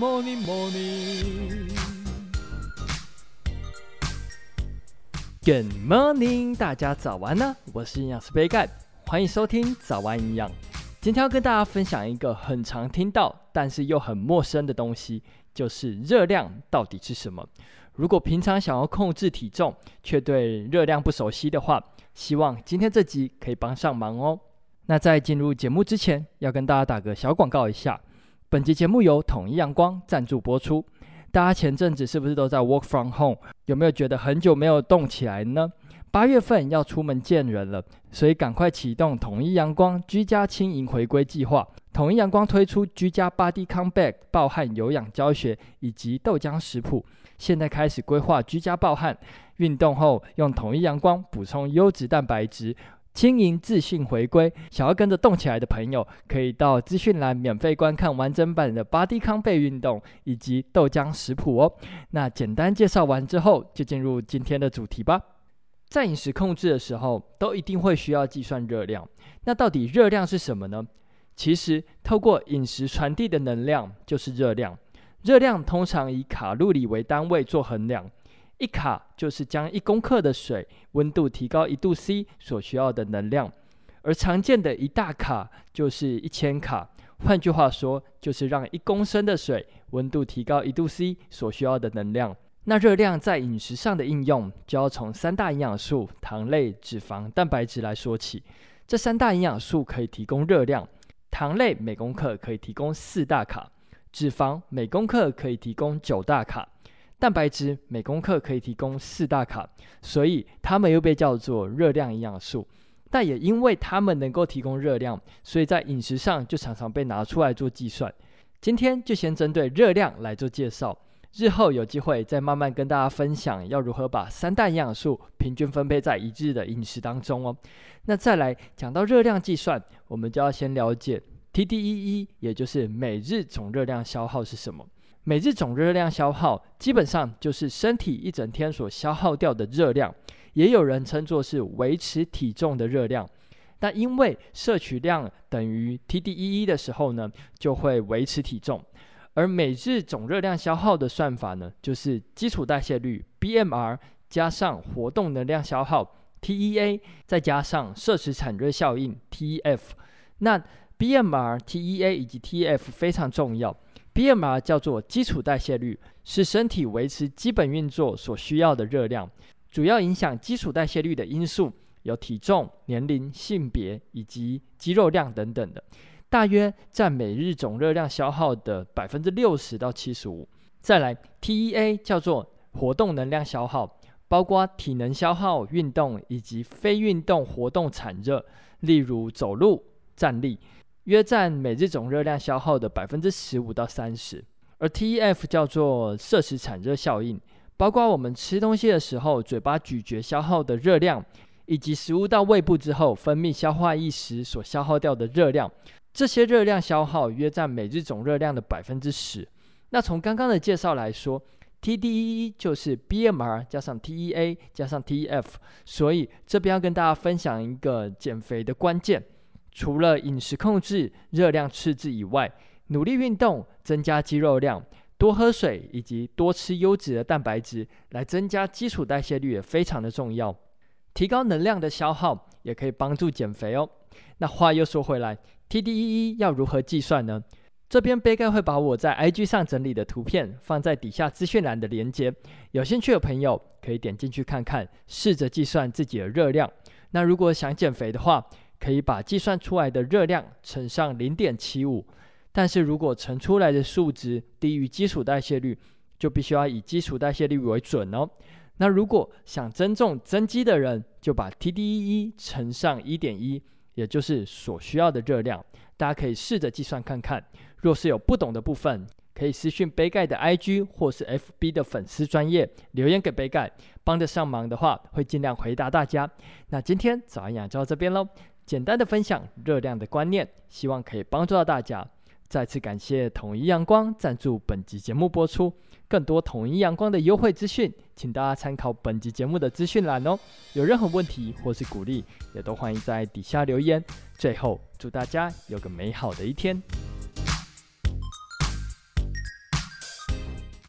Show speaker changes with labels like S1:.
S1: morning, morning. Good morning，大家早安呢！我是营养师杯盖，欢迎收听早安营养。今天要跟大家分享一个很常听到，但是又很陌生的东西，就是热量到底是什么？如果平常想要控制体重，却对热量不熟悉的话，希望今天这集可以帮上忙哦。那在进入节目之前，要跟大家打个小广告一下，本集节目由统一阳光赞助播出。大家前阵子是不是都在 work from home？有没有觉得很久没有动起来呢？八月份要出门见人了，所以赶快启动统一阳光居家轻盈回归计划。统一阳光推出居家 Body Comeback 暴汗有氧教学以及豆浆食谱，现在开始规划居家暴汗运动后，用统一阳光补充优质蛋白质。轻盈自信回归，想要跟着动起来的朋友，可以到资讯栏免费观看完整版的巴迪康贝运动以及豆浆食谱哦。那简单介绍完之后，就进入今天的主题吧。在饮食控制的时候，都一定会需要计算热量。那到底热量是什么呢？其实，透过饮食传递的能量就是热量。热量通常以卡路里为单位做衡量。一卡就是将一公克的水温度提高一度 C 所需要的能量，而常见的一大卡就是一千卡。换句话说，就是让一公升的水温度提高一度 C 所需要的能量。那热量在饮食上的应用，就要从三大营养素——糖类、脂肪、蛋白质来说起。这三大营养素可以提供热量，糖类每公克可以提供四大卡，脂肪每公克可以提供九大卡。蛋白质每公克可以提供四大卡，所以它们又被叫做热量营养素。但也因为它们能够提供热量，所以在饮食上就常常被拿出来做计算。今天就先针对热量来做介绍，日后有机会再慢慢跟大家分享要如何把三大营养素平均分配在一日的饮食当中哦。那再来讲到热量计算，我们就要先了解 TDEE，也就是每日总热量消耗是什么。每日总热量消耗基本上就是身体一整天所消耗掉的热量，也有人称作是维持体重的热量。但因为摄取量等于 TDEE 的时候呢，就会维持体重。而每日总热量消耗的算法呢，就是基础代谢率 BMR 加上活动能量消耗 TEA，再加上摄食产热效应 TEF。那 BMR、TEA 以及 TEF 非常重要。BMR 叫做基础代谢率，是身体维持基本运作所需要的热量。主要影响基础代谢率的因素有体重、年龄、性别以及肌肉量等等的，大约占每日总热量消耗的百分之六十到七十五。再来，TEA 叫做活动能量消耗，包括体能消耗、运动以及非运动活动产热，例如走路、站立。约占每日总热量消耗的百分之十五到三十，而 TEF 叫做摄食产热效应，包括我们吃东西的时候嘴巴咀嚼消耗的热量，以及食物到胃部之后分泌消化液时所消耗掉的热量，这些热量消耗约占每日总热量的百分之十。那从刚刚的介绍来说，TDEE 就是 BMR 加上 TEA 加上 TEF，所以这边要跟大家分享一个减肥的关键。除了饮食控制、热量赤字以外，努力运动、增加肌肉量、多喝水以及多吃优质的蛋白质，来增加基础代谢率也非常的重要。提高能量的消耗也可以帮助减肥哦。那话又说回来，TDEE 要如何计算呢？这边杯盖会把我在 IG 上整理的图片放在底下资讯栏的连接，有兴趣的朋友可以点进去看看，试着计算自己的热量。那如果想减肥的话，可以把计算出来的热量乘上零点七五，但是如果乘出来的数值低于基础代谢率，就必须要以基础代谢率为准哦。那如果想增重增肌的人，就把 TDEE 乘上一点一，也就是所需要的热量。大家可以试着计算看看。若是有不懂的部分，可以私讯杯盖的 IG 或是 FB 的粉丝专业留言给杯盖，帮得上忙的话，会尽量回答大家。那今天早安养就到这边喽。简单的分享热量的观念，希望可以帮助到大家。再次感谢统一阳光赞助本集节目播出。更多统一阳光的优惠资讯，请大家参考本集节目的资讯栏哦。有任何问题或是鼓励，也都欢迎在底下留言。最后，祝大家有个美好的一天。